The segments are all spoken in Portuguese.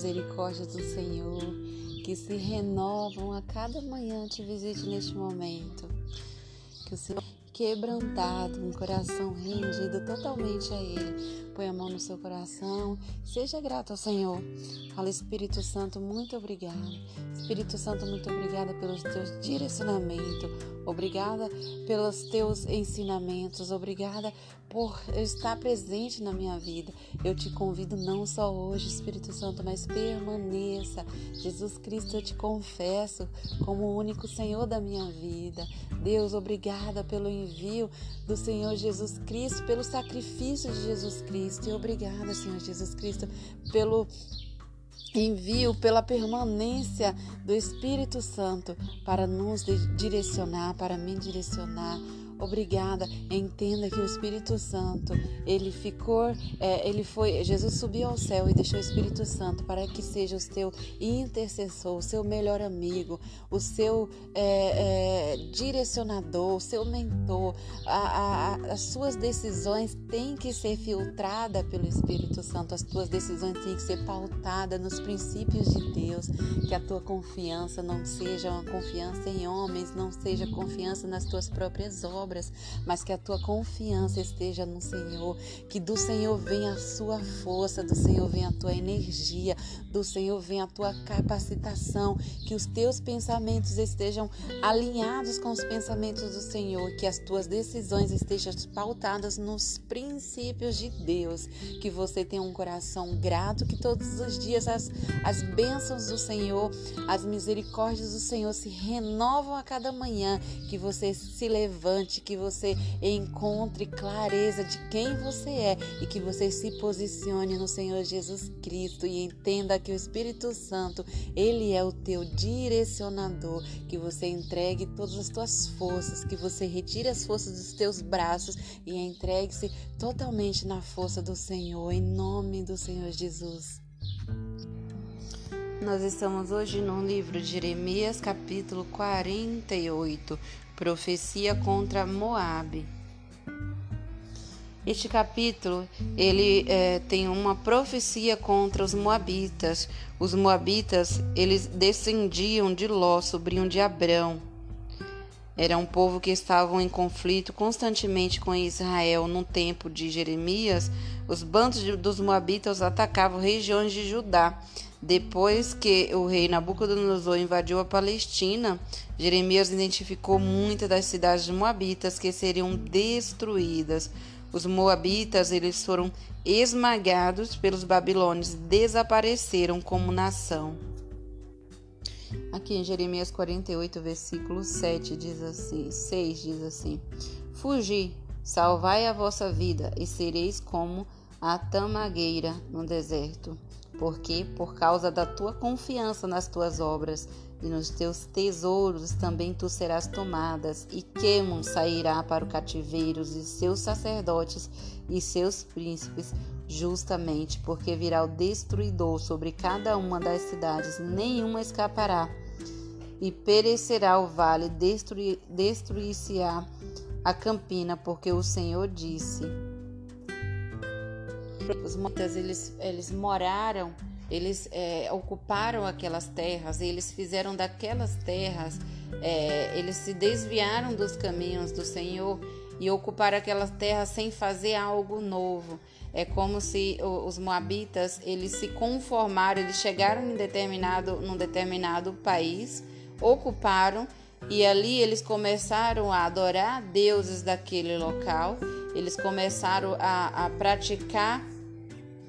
misericórdias do Senhor, que se renovam a cada manhã, te visite neste momento. Que o Senhor quebrantado, um coração rendido totalmente a Ele. Põe a mão no seu coração, seja grato ao Senhor. Fala, Espírito Santo, muito obrigado. Espírito Santo, muito obrigada pelos teus direcionamentos, obrigada pelos teus ensinamentos, obrigada por estar presente na minha vida. Eu te convido não só hoje, Espírito Santo, mas permaneça. Jesus Cristo, eu te confesso como o único Senhor da minha vida. Deus, obrigada pelo envio do Senhor Jesus Cristo, pelo sacrifício de Jesus Cristo. E obrigada, Senhor Jesus Cristo, pelo envio, pela permanência do Espírito Santo para nos direcionar, para me direcionar Obrigada. Entenda que o Espírito Santo, ele ficou, é, ele foi, Jesus subiu ao céu e deixou o Espírito Santo para que seja o seu intercessor, o seu melhor amigo, o seu é, é, direcionador, o seu mentor. A, a, as suas decisões têm que ser filtradas pelo Espírito Santo. As tuas decisões têm que ser pautadas nos princípios de Deus. Que a tua confiança não seja uma confiança em homens, não seja confiança nas tuas próprias obras obras, mas que a tua confiança esteja no Senhor, que do Senhor venha a sua força, do Senhor venha a tua energia, do Senhor venha a tua capacitação, que os teus pensamentos estejam alinhados com os pensamentos do Senhor, que as tuas decisões estejam pautadas nos princípios de Deus, que você tenha um coração grato, que todos os dias as, as bênçãos do Senhor, as misericórdias do Senhor se renovam a cada manhã, que você se levante que você encontre clareza de quem você é e que você se posicione no Senhor Jesus Cristo e entenda que o Espírito Santo, ele é o teu direcionador, que você entregue todas as tuas forças, que você retire as forças dos teus braços e entregue-se totalmente na força do Senhor, em nome do Senhor Jesus. Nós estamos hoje no livro de Jeremias, capítulo 48, profecia contra Moabe. Este capítulo ele é, tem uma profecia contra os moabitas. Os moabitas eles descendiam de Ló, sobrinho de Abrão. Era um povo que estavam em conflito constantemente com Israel. No tempo de Jeremias, os bandos de, dos moabitas atacavam regiões de Judá depois que o rei Nabucodonosor invadiu a Palestina, Jeremias identificou muitas das cidades moabitas que seriam destruídas. Os moabitas eles foram esmagados pelos babilônios, desapareceram como nação. Aqui em Jeremias 48, versículo 7 diz assim, 6 diz assim: Fugi, salvai a vossa vida e sereis como a tamagueira no deserto porque por causa da tua confiança nas tuas obras e nos teus tesouros também tu serás tomadas, e Quemon sairá para o cativeiro, e seus sacerdotes e seus príncipes, justamente porque virá o destruidor sobre cada uma das cidades, nenhuma escapará, e perecerá o vale, destruir-se-á a campina, porque o Senhor disse os motas eles, eles moraram, eles é, ocuparam aquelas terras, eles fizeram daquelas terras, é, eles se desviaram dos caminhos do Senhor e ocuparam aquelas terras sem fazer algo novo. É como se os moabitas eles se conformaram, eles chegaram em determinado, num determinado país, ocuparam e ali eles começaram a adorar deuses daquele local, eles começaram a, a praticar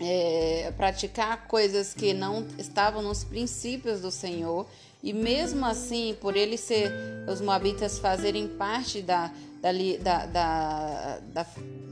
é, praticar coisas que não estavam nos princípios do Senhor. E mesmo assim, por eles ser os moabitas fazerem parte da, da, da, da,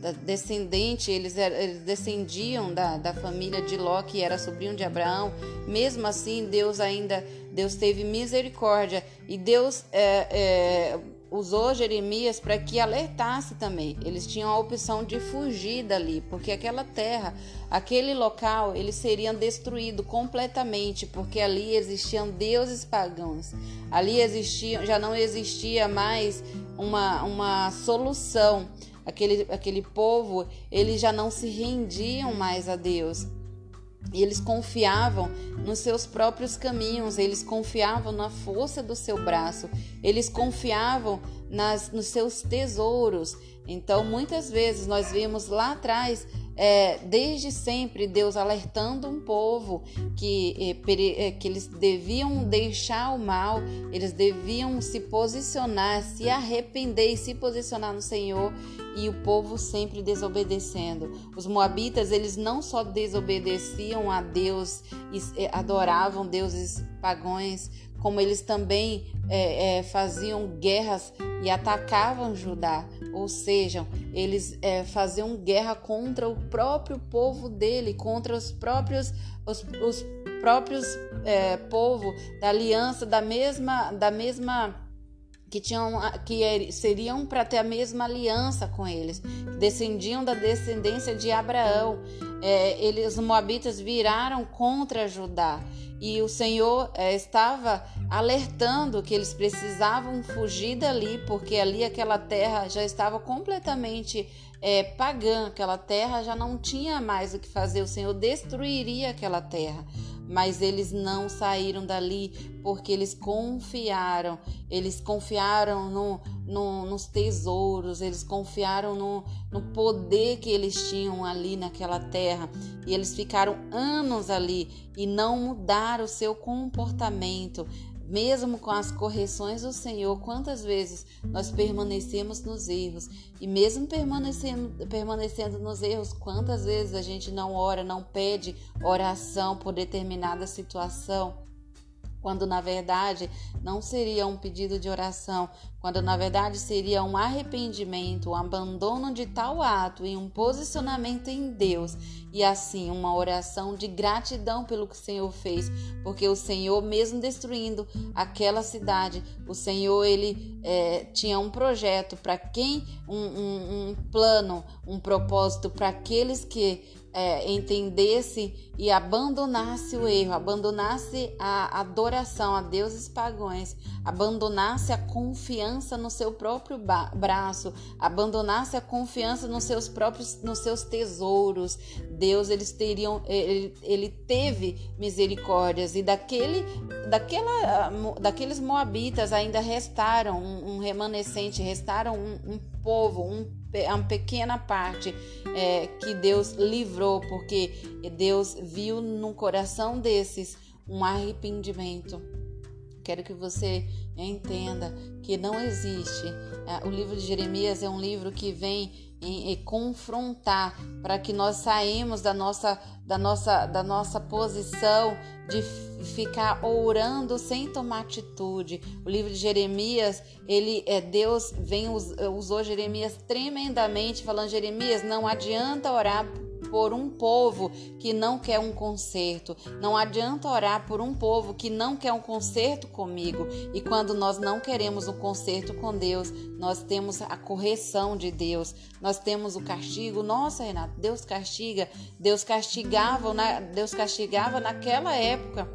da, descendente, eles, eles descendiam da, da família de Ló, que era sobrinho de Abraão. Mesmo assim, Deus ainda Deus teve misericórdia e Deus é, é, usou Jeremias para que alertasse também. Eles tinham a opção de fugir dali, porque aquela terra, aquele local, eles seriam destruídos completamente, porque ali existiam deuses pagãos. Ali existia, já não existia mais uma, uma solução. Aquele, aquele povo, eles já não se rendiam mais a Deus. Eles confiavam nos seus próprios caminhos, eles confiavam na força do seu braço, eles confiavam nas, nos seus tesouros. Então, muitas vezes nós vimos lá atrás é, desde sempre Deus alertando um povo que, é, é, que eles deviam deixar o mal, eles deviam se posicionar, se arrepender e se posicionar no Senhor e o povo sempre desobedecendo. Os moabitas, eles não só desobedeciam a Deus e é, adoravam deuses pagões, como eles também é, é, faziam guerras e atacavam Judá, ou seja, eles é, faziam guerra contra o próprio povo dele, contra os próprios os, os próprios é, povo da aliança da mesma da mesma que tinham que er, seriam para ter a mesma aliança com eles, descendiam da descendência de Abraão. É, eles, os moabitas viraram contra Judá. E o Senhor é, estava alertando que eles precisavam fugir dali, porque ali aquela terra já estava completamente é, pagã, aquela terra já não tinha mais o que fazer, o Senhor destruiria aquela terra mas eles não saíram dali porque eles confiaram, eles confiaram no, no, nos tesouros, eles confiaram no, no poder que eles tinham ali naquela terra. E eles ficaram anos ali e não mudaram o seu comportamento, mesmo com as correções do Senhor, quantas vezes nós permanecemos nos erros? E mesmo permanecendo, permanecendo nos erros, quantas vezes a gente não ora, não pede oração por determinada situação? Quando na verdade não seria um pedido de oração, quando na verdade seria um arrependimento, um abandono de tal ato e um posicionamento em Deus, e assim uma oração de gratidão pelo que o Senhor fez, porque o Senhor, mesmo destruindo aquela cidade, o Senhor ele é, tinha um projeto para quem, um, um, um plano, um propósito para aqueles que é, entendesse e abandonasse o erro, abandonasse a adoração a deuses pagãos, abandonasse a confiança no seu próprio braço, abandonasse a confiança nos seus próprios, nos seus tesouros, Deus eles teriam, ele, ele teve misericórdias e daquele, daquela, daqueles moabitas ainda restaram um, um remanescente, restaram um, um povo, um uma pequena parte é, que Deus livrou, porque Deus viu no coração desses um arrependimento. Quero que você entenda que não existe. É, o livro de Jeremias é um livro que vem em, em confrontar para que nós saímos da nossa, da nossa, da nossa posição de ficar orando sem tomar atitude. O livro de Jeremias, ele é Deus vem usou Jeremias tremendamente falando Jeremias, não adianta orar por um povo que não quer um conserto. Não adianta orar por um povo que não quer um conserto comigo. E quando nós não queremos um conserto com Deus, nós temos a correção de Deus. Nós temos o castigo. Nossa, Renato, Deus castiga. Deus castigava, Deus castigava naquela época.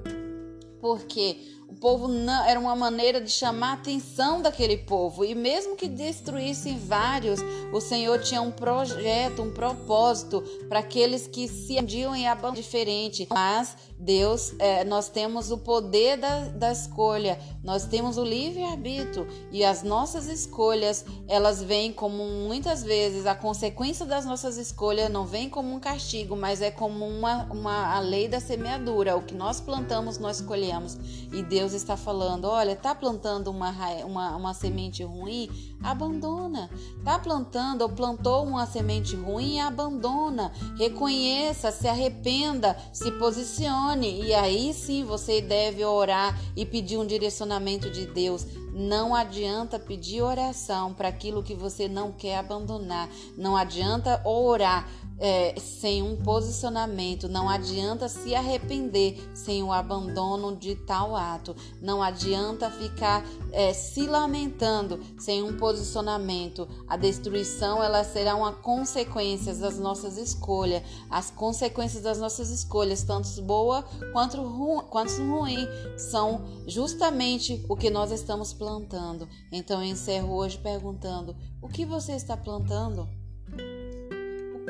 Porque o povo não, era uma maneira de chamar a atenção daquele povo. E mesmo que destruíssem vários, o Senhor tinha um projeto, um propósito para aqueles que se andiam em abandono diferente. Mas Deus, é, nós temos o poder da, da escolha, nós temos o livre-arbítrio e as nossas escolhas, elas vêm como muitas vezes a consequência das nossas escolhas não vem como um castigo, mas é como uma, uma a lei da semeadura. O que nós plantamos, nós colhemos. E Deus está falando: olha, tá plantando uma, uma, uma semente ruim? Abandona. Tá plantando ou plantou uma semente ruim? Abandona. Reconheça, se arrependa, se posicione e aí sim você deve orar e pedir um direcionamento de Deus. Não adianta pedir oração para aquilo que você não quer abandonar. Não adianta orar é, sem um posicionamento. Não adianta se arrepender sem o abandono de tal ato. Não adianta ficar é, se lamentando sem um posicionamento. A destruição ela será uma consequência das nossas escolhas. As consequências das nossas escolhas, tanto boa quanto, ru quanto ruim, são justamente o que nós estamos plantando. Então eu encerro hoje perguntando: o que você está plantando?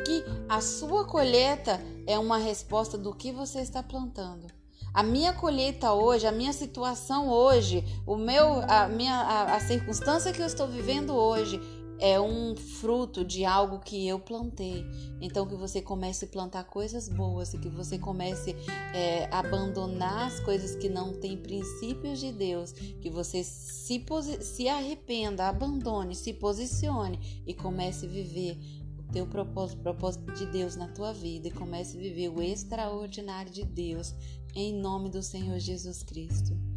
Que a sua colheita é uma resposta do que você está plantando. A minha colheita hoje, a minha situação hoje, o meu, a minha, a, a circunstância que eu estou vivendo hoje é um fruto de algo que eu plantei. Então que você comece a plantar coisas boas e que você comece é, a abandonar as coisas que não têm princípios de Deus, que você se, se arrependa, abandone, se posicione e comece a viver teu propósito, o propósito de Deus na tua vida e comece a viver o extraordinário de Deus em nome do Senhor Jesus Cristo.